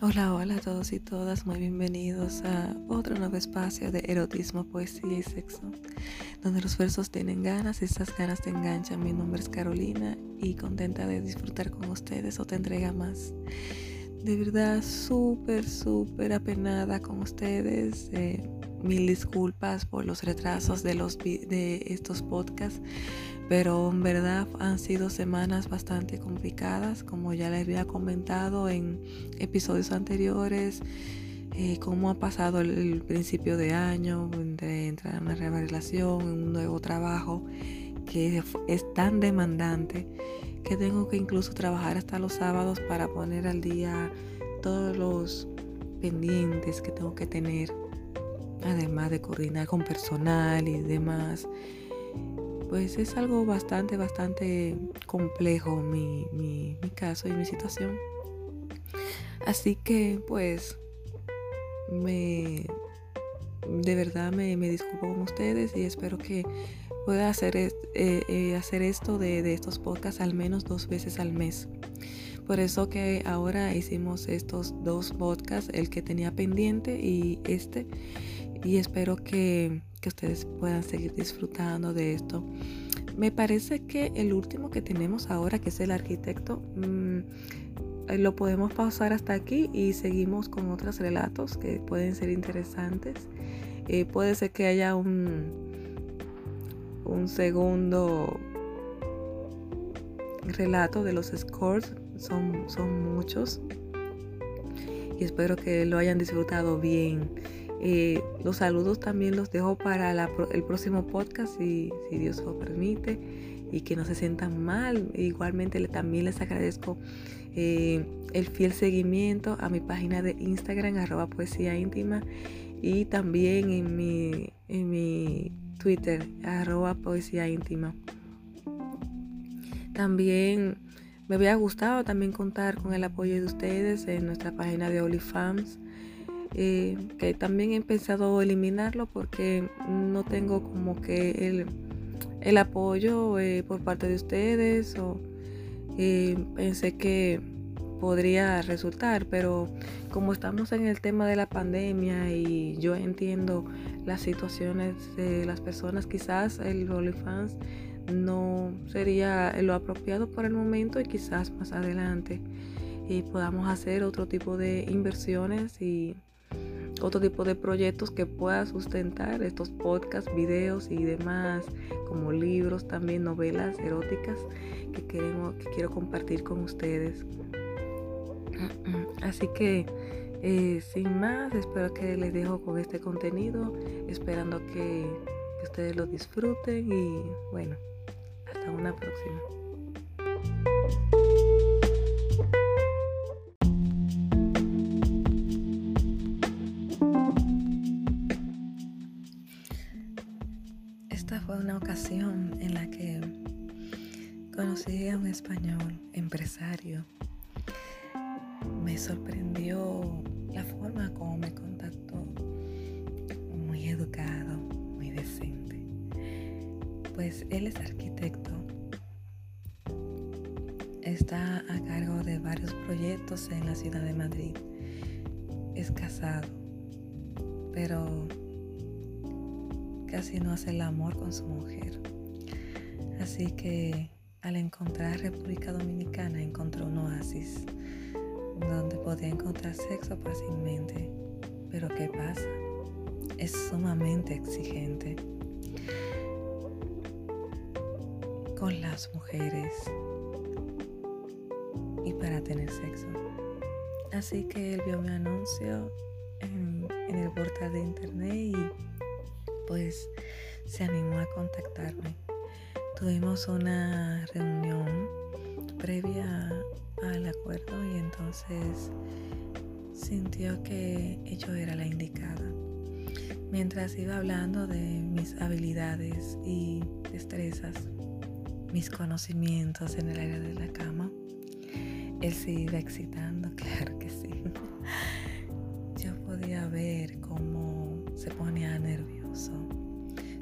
Hola, hola a todos y todas, muy bienvenidos a otro nuevo espacio de erotismo, poesía y sexo, donde los versos tienen ganas y esas ganas te enganchan. Mi nombre es Carolina y contenta de disfrutar con ustedes o te entrega más. De verdad, súper, súper apenada con ustedes. Eh, mil disculpas por los retrasos de, los, de estos podcasts, pero en verdad han sido semanas bastante complicadas, como ya les había comentado en episodios anteriores, eh, cómo ha pasado el, principio de año, de entrar en una nueva relación, en un nuevo trabajo que es tan demandante que tengo que incluso trabajar hasta los sábados para poner al día todos los pendientes que tengo que tener, además de coordinar con personal y demás pues es algo bastante, bastante complejo mi, mi, caso y mi situación. Así que pues me de verdad me, disculpo con ustedes y espero que pueda hacer, eh, eh, hacer esto de, de, estos podcasts al menos dos veces al mes. Por eso que ahora hicimos estos dos podcasts, el que tenía pendiente y este. Y espero que que ustedes puedan seguir disfrutando de esto. Me parece que el último que tenemos ahora, que es el arquitecto, mm, eh, lo podemos pausar hasta aquí y seguimos con otros relatos que pueden ser interesantes. Eh, puede ser que haya un, un segundo relato de los scores, son, son muchos. Y espero que lo hayan disfrutado bien. Eh, los saludos también los dejo para el próximo podcast, si, si, Dios lo permite, y que no se sientan mal. Igualmente también les agradezco eh, el fiel seguimiento a mi página de Instagram, arroba poesía íntima, y también en mi, en mi Twitter, arroba poesía. También me había gustado también contar con el apoyo de ustedes en nuestra página de OnlyFans eh, que también he pensado eliminarlo porque no tengo como que el, apoyo eh, por parte de ustedes o eh, pensé que podría resultar, pero como estamos en el tema de la pandemia y yo entiendo las situaciones de las personas, quizás el OnlyFans no sería lo apropiado por el momento y quizás más adelante podamos hacer otro tipo de inversiones y otro tipo de proyectos que pueda sustentar estos podcasts, videos y demás, como libros, también novelas eróticas que, queremos, que quiero compartir con ustedes. Así que eh, sin más, espero que les dejo con este contenido, esperando que ustedes lo disfruten y bueno, hasta una próxima. Él es arquitecto, está a cargo de varios proyectos en la ciudad de Madrid, es casado, pero casi no hace el amor con su mujer. Así que al encontrar República Dominicana encontró un oasis donde podía encontrar sexo fácilmente. Pero ¿qué pasa? Es sumamente exigente con las mujeres y para tener sexo. Así que él vio mi anuncio en, el portal de internet y pues se animó a contactarme. Tuvimos una reunión previa al acuerdo y entonces sintió que yo era la indicada. Mientras iba hablando de mis habilidades y destrezas, mis conocimientos en el área de la cama, él se iba excitando, claro que sí. Yo podía ver cómo se ponía nervioso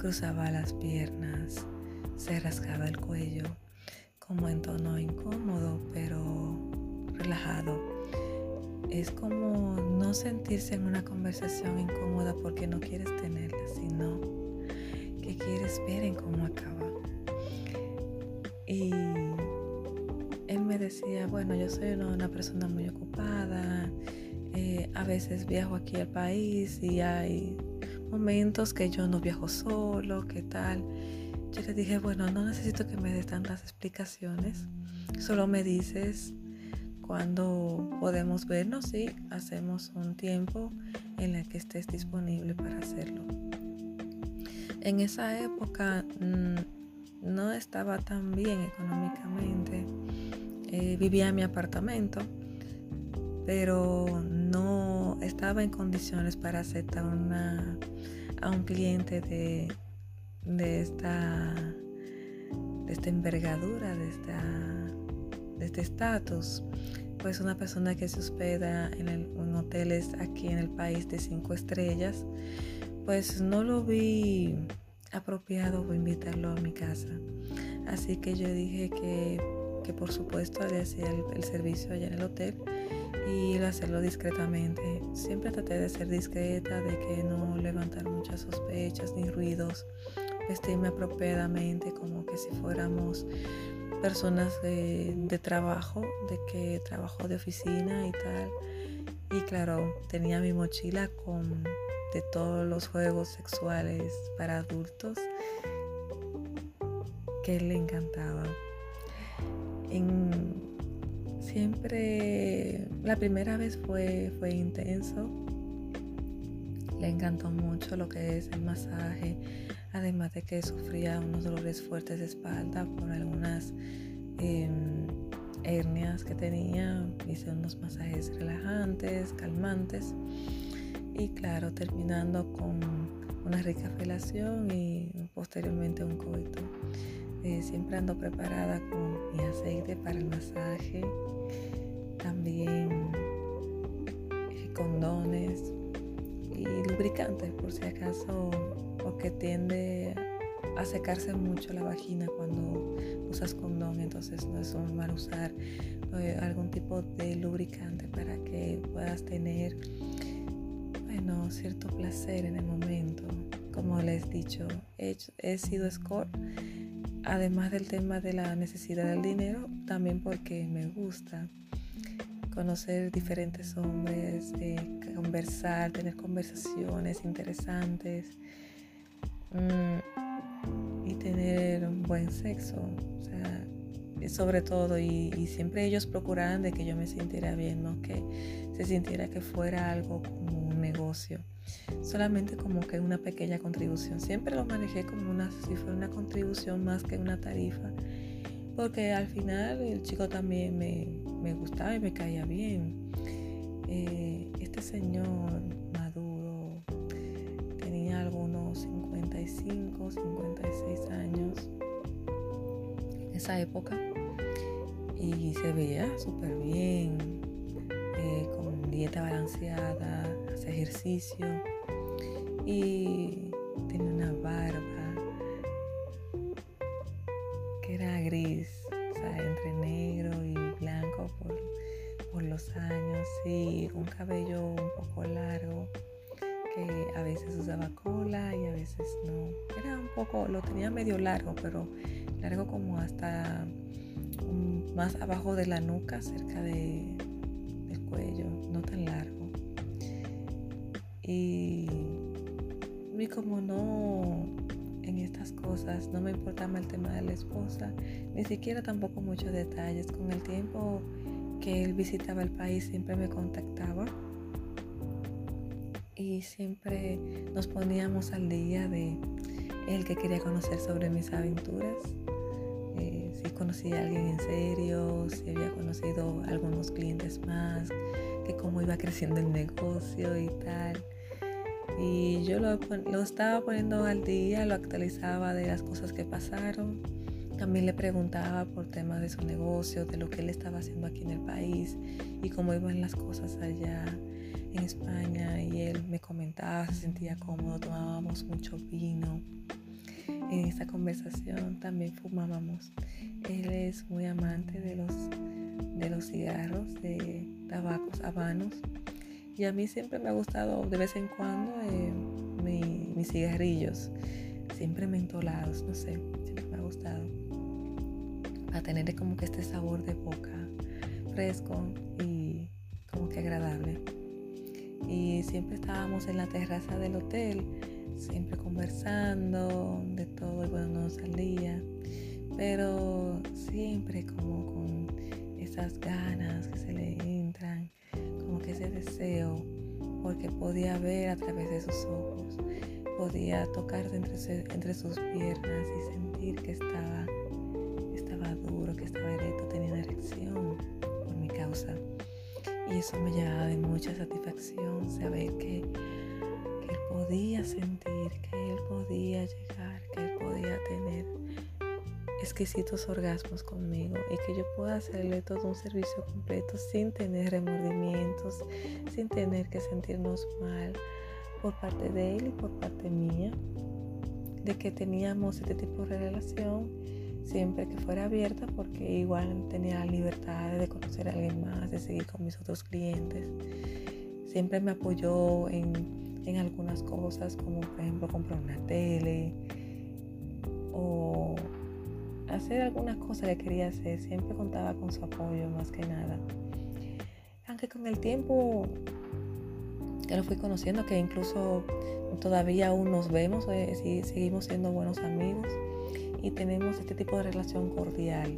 cruzaba las piernas, se rasgaba el cuello, como en tono incómodo pero relajado. es como no sentirse en una conversación incómoda porque no quieres tenerla, sino que quieres ver en cómo acaba. Y él me decía, bueno, yo soy una, persona muy ocupada, eh, a veces viajo aquí al país y hay momentos que yo no viajo solo, ¿qué tal? Yo le dije, bueno, no necesito que me des tantas explicaciones, solo me dices cuando podemos vernos y hacemos un tiempo en el que estés disponible para hacerlo. En esa época mm, no estaba tan bien económicamente, eh, vivía en mi apartamento, pero no estaba en condiciones para aceptar una, a un cliente de, de esta de esta envergadura, de, esta, de este estatus. Pues una persona que se hospeda en, hoteles aquí en el país de cinco estrellas, pues no lo vi apropiado invitarlo a mi casa. Así que yo dije que, que por supuesto le hacía el, servicio allá en el hotel y hacerlo discretamente. Siempre traté de ser discreta, de que no levantar muchas sospechas ni ruidos, vestirme apropiadamente como que si fuéramos personas de, trabajo, de que trabajo de oficina y tal. Y claro, tenía mi mochila con de todos los juegos sexuales para adultos que le encantaba. siempre, la primera vez fue, fue intenso. Le encantó mucho lo que es el masaje, además de que sufría unos dolores fuertes de espalda por algunas em, hernias que tenía. Hice unos masajes relajantes, calmantes y claro, terminando con una rica felación y posteriormente un coito. Eh, siempre ando preparada con mi aceite para el masaje, también eh, condones y lubricantes por si acaso porque tiende a secarse mucho la vagina cuando usas condón, entonces no es normal usar eh, algún tipo de lubricante para que puedas tener bueno, cierto placer en el momento. Como les he dicho, he, he sido score, además del tema de la necesidad del dinero, también porque me gusta conocer diferentes hombres, eh, conversar, tener conversaciones interesantes Mm, y tener un buen sexo. Sobre todo, y, siempre ellos procuraban de que yo me sintiera bien, no que se sintiera que fuera algo como negocio, solamente como que una pequeña contribución. Siempre lo manejé como una, si fuera una contribución más que una tarifa, porque al final el chico también me, me gustaba y me caía bien. Eh, este señor maduro tenía algunos 55, 56 años en esa época y se veía súper bien, eh, con dieta balanceada, ejercicio y tenía una barba que era gris, o sea, entre negro y blanco por, por los años y un cabello un poco largo que a veces usaba cola y a veces no. Era un poco, lo tenía medio largo, pero largo como hasta más abajo de la nuca, cerca de, del cuello, no tan largo. Y, y como no en estas cosas, no me importaba el tema de la esposa, ni siquiera tampoco muchos detalles. Con el tiempo que él visitaba el país siempre me contactaba y siempre nos poníamos al día de el que quería conocer sobre mis aventuras, eh, si conocía a alguien en serio, si había conocido algunos clientes más, que cómo iba creciendo el negocio y tal. Y yo lo, lo estaba poniendo al día, lo actualizaba de las cosas que pasaron. También le preguntaba por temas de su negocio, de lo que él estaba haciendo aquí en el país y cómo iban las cosas allá en España y él me comentaba, se sentía cómodo, tomábamos mucho vino. En esta conversación también fumábamos. Él es muy amante de los, de los cigarros, de, tabacos habanos. Y a mí siempre me ha gustado de vez en cuando eh, mis cigarrillos, siempre mentolados, no sé, siempre me ha gustado. A tener como que este sabor de boca fresco y como que agradable. Y siempre estábamos en la terraza del hotel, siempre conversando de todo y bueno, no salía. Pero siempre como con esas ganas que se le ese deseo, porque podía ver a través de sus ojos, podía tocar entre, entre sus piernas y sentir que estaba, estaba duro, que estaba erecto, tenía una erección por mi causa. Y eso me llenaba de mucha satisfacción, saber que, que él podía sentir, que él podía llegar, que él podía tener exquisitos orgasmos conmigo y que yo pueda hacerle todo un servicio completo sin tener remordimientos, sin tener que sentirnos mal por parte de él y por parte mía, de que teníamos este tipo de relación siempre que fuera abierta porque igual tenía la libertad de conocer a alguien más, de seguir con mis otros clientes. Siempre me apoyó en, en algunas cosas como por ejemplo comprar una tele o hacer algunas cosas que quería hacer, siempre contaba con su apoyo más que nada. Aunque con el tiempo ya lo fui conociendo, que incluso todavía aún nos vemos, eh, seguimos siendo buenos amigos y tenemos este tipo de relación cordial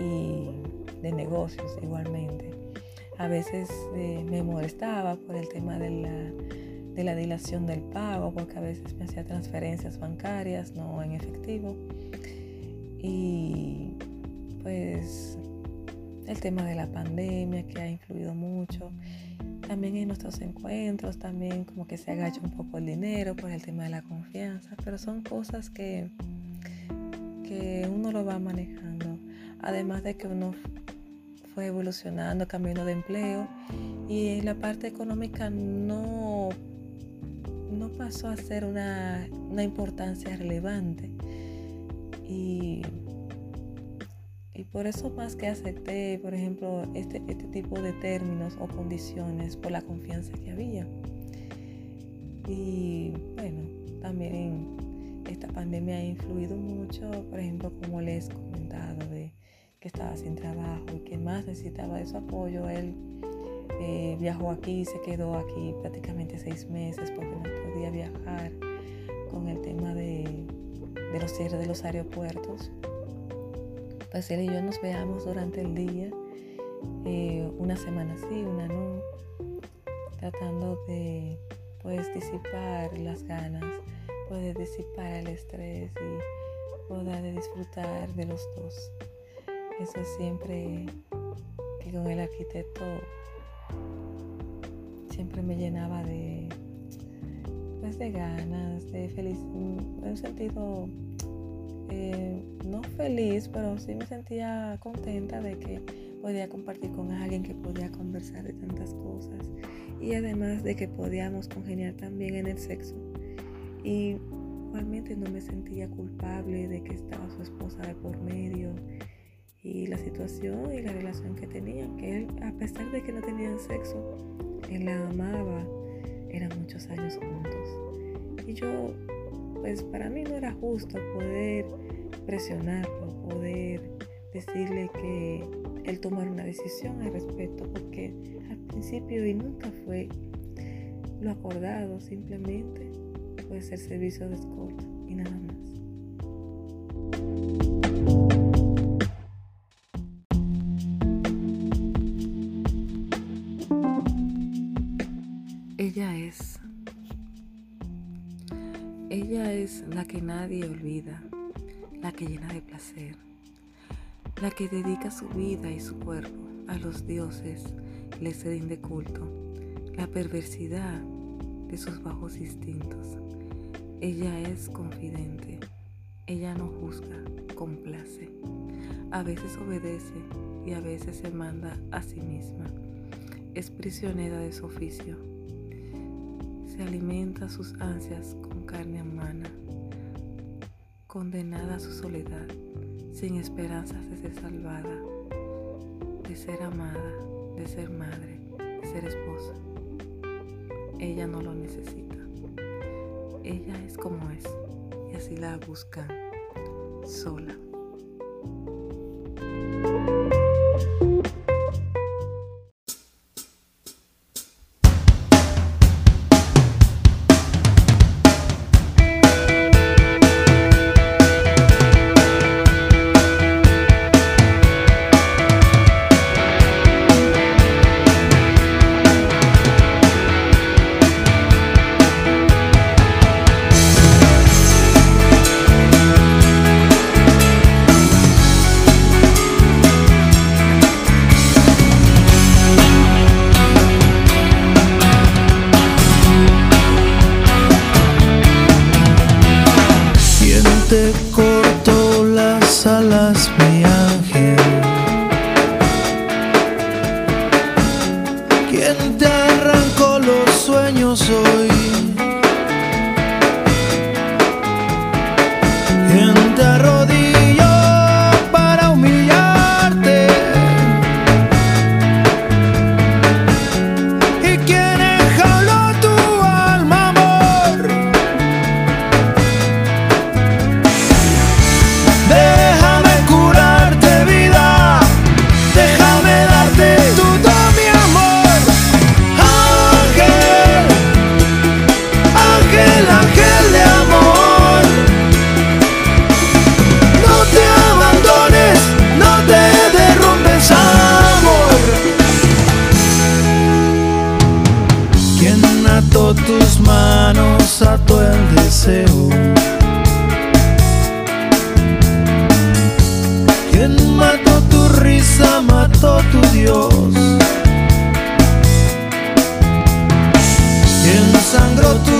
y de negocios igualmente. A veces eh, me molestaba por el tema de la, de la dilación del pago, porque a veces me hacía transferencias bancarias, no en efectivo. Y pues el tema de la pandemia que ha influido mucho. También en nuestros encuentros, también como que se agacha un poco el dinero por el tema de la confianza, pero son cosas que, que uno lo va manejando. Además de que uno fue evolucionando, cambiando de empleo y la parte económica no, no pasó a ser una, una importancia relevante. Y, por eso más que acepté, por ejemplo, este, este tipo de términos o condiciones por la confianza que había. Y bueno, también esta pandemia ha influido mucho, por ejemplo, como les he comentado, de que estaba sin trabajo y que más necesitaba de su apoyo. Él eh, viajó aquí, se quedó aquí prácticamente seis meses porque no podía viajar con el tema de de los cierres de los aeropuertos, pues y yo nos veamos durante el día, eh, una semana sí, una no, tratando de pues disipar las ganas, poder disipar el estrés y poder disfrutar de los dos. Eso siempre que con el arquitecto siempre me llenaba de pues de ganas, de feliz, en un sentido eh, no feliz, pero sí me sentía contenta de que podía compartir con alguien, que podía conversar de tantas cosas y además de que podíamos congeniar también en el sexo. Y igualmente no me sentía culpable de que estaba su esposa de por medio y la situación y la relación que tenían, que él, a pesar de que no tenían sexo, él la amaba, eran muchos años juntos. Y yo pues para mí no era justo poder presionarlo, poder decirle que él tomara una decisión al respecto, porque al principio y nunca fue lo acordado, simplemente puede ser servicio de escolta y nada más. Nadie olvida, la que llena de placer, la que dedica su vida y su cuerpo a los dioses, les rinde culto, la perversidad de sus bajos instintos. Ella es confidente, ella no juzga, complace, a veces obedece y a veces se manda a sí misma. Es prisionera de su oficio. Se alimenta sus ansias carne humana, condenada a su soledad, sin esperanzas de ser salvada, de ser amada, de ser madre, de ser esposa. Ella no lo necesita. Ella es como es y así la busca sola. te arena y